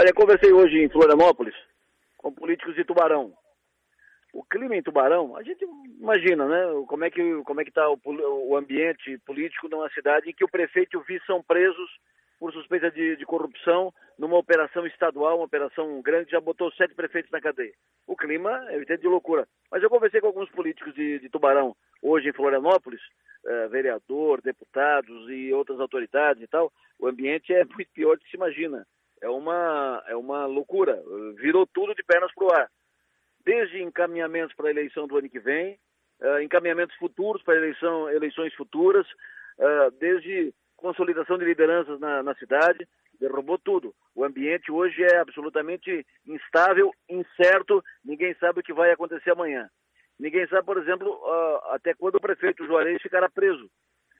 Olha, conversei hoje em Florianópolis com políticos de Tubarão. O clima em Tubarão, a gente imagina, né? Como é que como é que está o, o, ambiente político numa cidade em que o prefeito e o vice são presos por suspeita de, de, corrupção numa operação estadual, uma operação grande, já botou sete prefeitos na cadeia. O clima é evidente de loucura. Mas eu conversei com alguns políticos de, de Tubarão hoje em Florianópolis, eh, vereador, deputados e outras autoridades e tal. O ambiente é muito pior do que se imagina é uma, é uma loucura. Virou tudo de pernas para o ar. Desde encaminhamentos para a eleição do ano que vem, uh, encaminhamentos futuros para eleição, eleições futuras, uh, desde consolidação de lideranças na, na cidade, derrubou tudo. O ambiente hoje é absolutamente instável, incerto, ninguém sabe o que vai acontecer amanhã. Ninguém sabe, por exemplo, uh, até quando o prefeito Juarez ficará preso,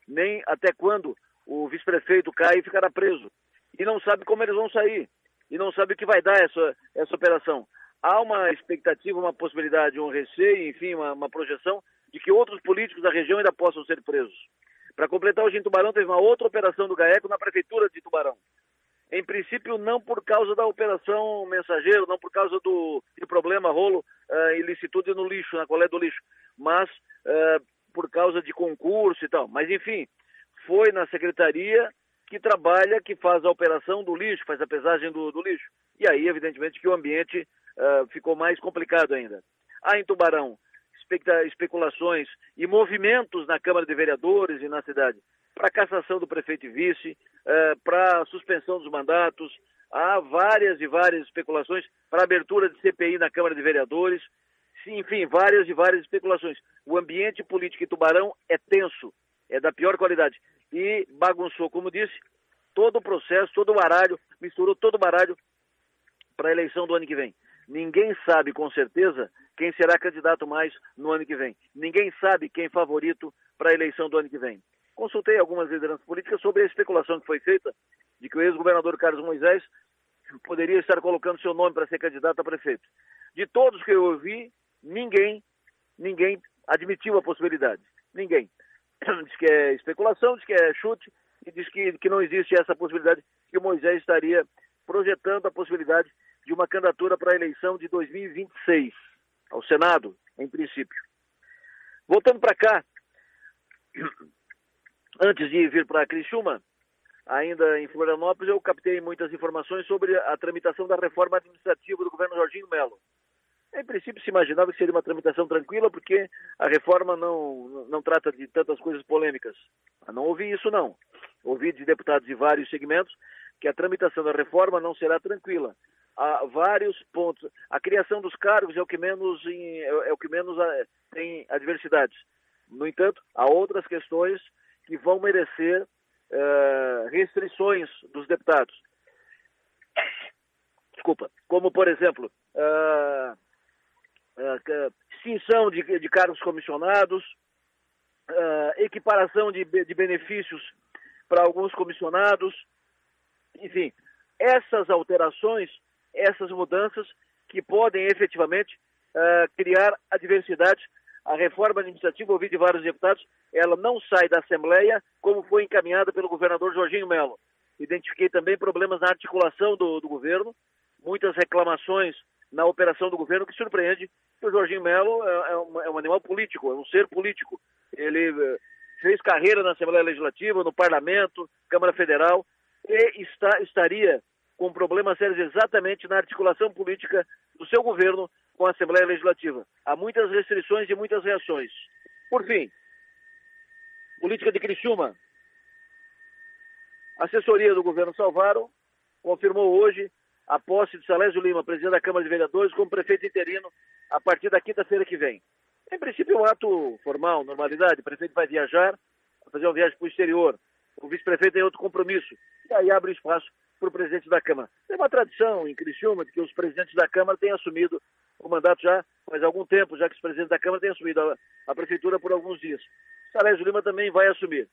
nem até quando o vice-prefeito Caio ficará preso e não sabe como eles vão sair, e não sabe o que vai dar essa, essa operação. Há uma expectativa, uma possibilidade, um receio, enfim, uma, uma projeção de que outros políticos da região ainda possam ser presos. Para completar, hoje em Tubarão teve uma outra operação do GAECO na prefeitura de Tubarão. Em princípio, não por causa da operação mensageiro, não por causa do, problema rolo uh, ilicitude no lixo, na coleta do lixo, mas uh, por causa de concurso e tal. Mas, enfim, foi na secretaria que trabalha, que faz a operação do lixo, faz a pesagem do, do lixo. E aí, evidentemente, que o ambiente uh, ficou mais complicado ainda. Há em Tubarão especulações e movimentos na Câmara de Vereadores e na cidade para cassação do prefeito e vice, uh, para suspensão dos mandatos. Há várias e várias especulações para abertura de CPI na Câmara de Vereadores. Enfim, várias e várias especulações. O ambiente político em Tubarão é tenso, é da pior qualidade e bagunçou, como disse, todo o processo, todo o baralho, misturou todo o baralho para a eleição do ano que vem. Ninguém sabe com certeza quem será candidato mais no ano que vem. Ninguém sabe quem é favorito para a eleição do ano que vem. Consultei algumas lideranças políticas sobre a especulação que foi feita de que o ex-governador Carlos Moisés poderia estar colocando seu nome para ser candidato a prefeito. De todos que eu ouvi, ninguém, ninguém admitiu a possibilidade. Ninguém. diz que é especulação, diz que é chute e diz que, que não existe essa possibilidade que o Moisés estaria projetando a possibilidade de uma candidatura para a eleição de 2026 ao Senado, em princípio. Voltando para cá, antes de vir para Criciúma, ainda em Florianópolis, eu captei muitas informações sobre a tramitação da reforma administrativa do governo Jorginho princípio, se imaginava que seria uma tramitação tranquila, porque a reforma não, não trata de tantas coisas polêmicas. Mas não ouvi isso, não. Ouvi de deputados de vários segmentos que a tramitação da reforma não será tranquila. Há vários pontos. A criação dos cargos é o que menos, é, é o que menos ah, tem adversidades. No entanto, há outras questões que vão merecer uh, restrições dos deputados. Desculpa. Como, por exemplo, uh, extinção de, de, cargos comissionados, uh, equiparação de, de benefícios para alguns comissionados, enfim, essas alterações, essas mudanças que podem efetivamente uh, criar adversidade. A reforma administrativa, ouvi de vários deputados, ela não sai da Assembleia como foi encaminhada pelo governador Jorginho Melo. Identifiquei também problemas na articulação do, do governo, muitas reclamações na operação do governo que surpreende que o Jorginho Melo é, é, um, é um animal político, é um ser político. Ele eh, fez carreira na Assembleia Legislativa, no Parlamento, Câmara Federal, e está, estaria com problemas sérios exatamente na articulação política do seu governo com a Assembleia Legislativa. Há muitas restrições e muitas reações. Por fim, política de Criciúma. A assessoria do governo Salvaro confirmou hoje a posse de Salésio Lima, presidente da Câmara de Vereadores, como prefeito interino a partir da quinta-feira que vem. Em princípio, é um ato formal, normalidade. O prefeito vai viajar, vai fazer uma viagem para o exterior. O vice-prefeito tem outro compromisso. E aí abre espaço para o presidente da Câmara. Tem uma tradição em Criciúma de que os presidentes da Câmara têm assumido o mandato já faz algum tempo, já que os presidentes da Câmara têm assumido a, a prefeitura por alguns dias. Salésio Lima também vai assumir.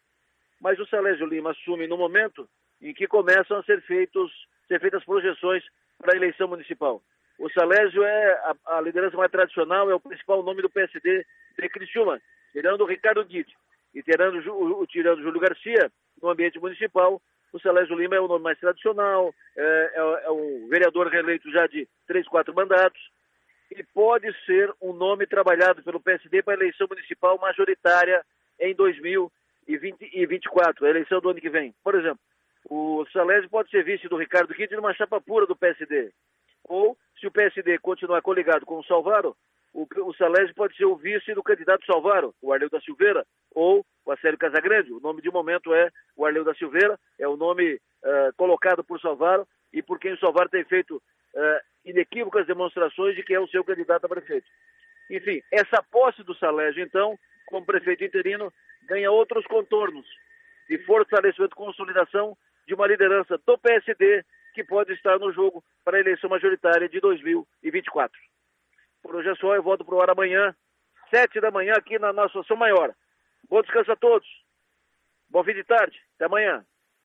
Mas o Salésio Lima assume no momento em que começam a ser feitos ser feitas projeções para a eleição municipal. O Salésio é a, a, liderança mais tradicional, é o principal nome do PSD de Criciúma, tirando o Ricardo Guide e tirando, o, tirando Júlio Garcia no ambiente municipal, o Salésio Lima é o nome mais tradicional, é, é, é um vereador reeleito já de três, quatro mandatos, e pode ser um nome trabalhado pelo PSD para a eleição municipal majoritária em 2024, a eleição do ano que vem. Por exemplo, o Salésio pode ser vice do Ricardo Guedes numa chapa pura do PSD. Ou, se o PSD continuar coligado com o Salvaro, o, o Salésio pode ser o vice do candidato Salvaro, o Arleu da Silveira, ou o Acélio Casagrande. O nome de momento é o Arleu da Silveira, é o nome uh, colocado por Salvaro e por quem o Salvaro tem feito uh, inequívocas demonstrações de que é o seu candidato a prefeito. Enfim, essa posse do Salésio, então, como prefeito interino, ganha outros contornos de fortalecimento e consolidação de uma liderança do PSD que pode estar no jogo para a eleição majoritária de 2024. Por hoje é só, eu volto para o ar amanhã, sete da manhã, aqui na nossa Ação Maior. Bom descanso a todos. Bom fim de tarde. Até amanhã.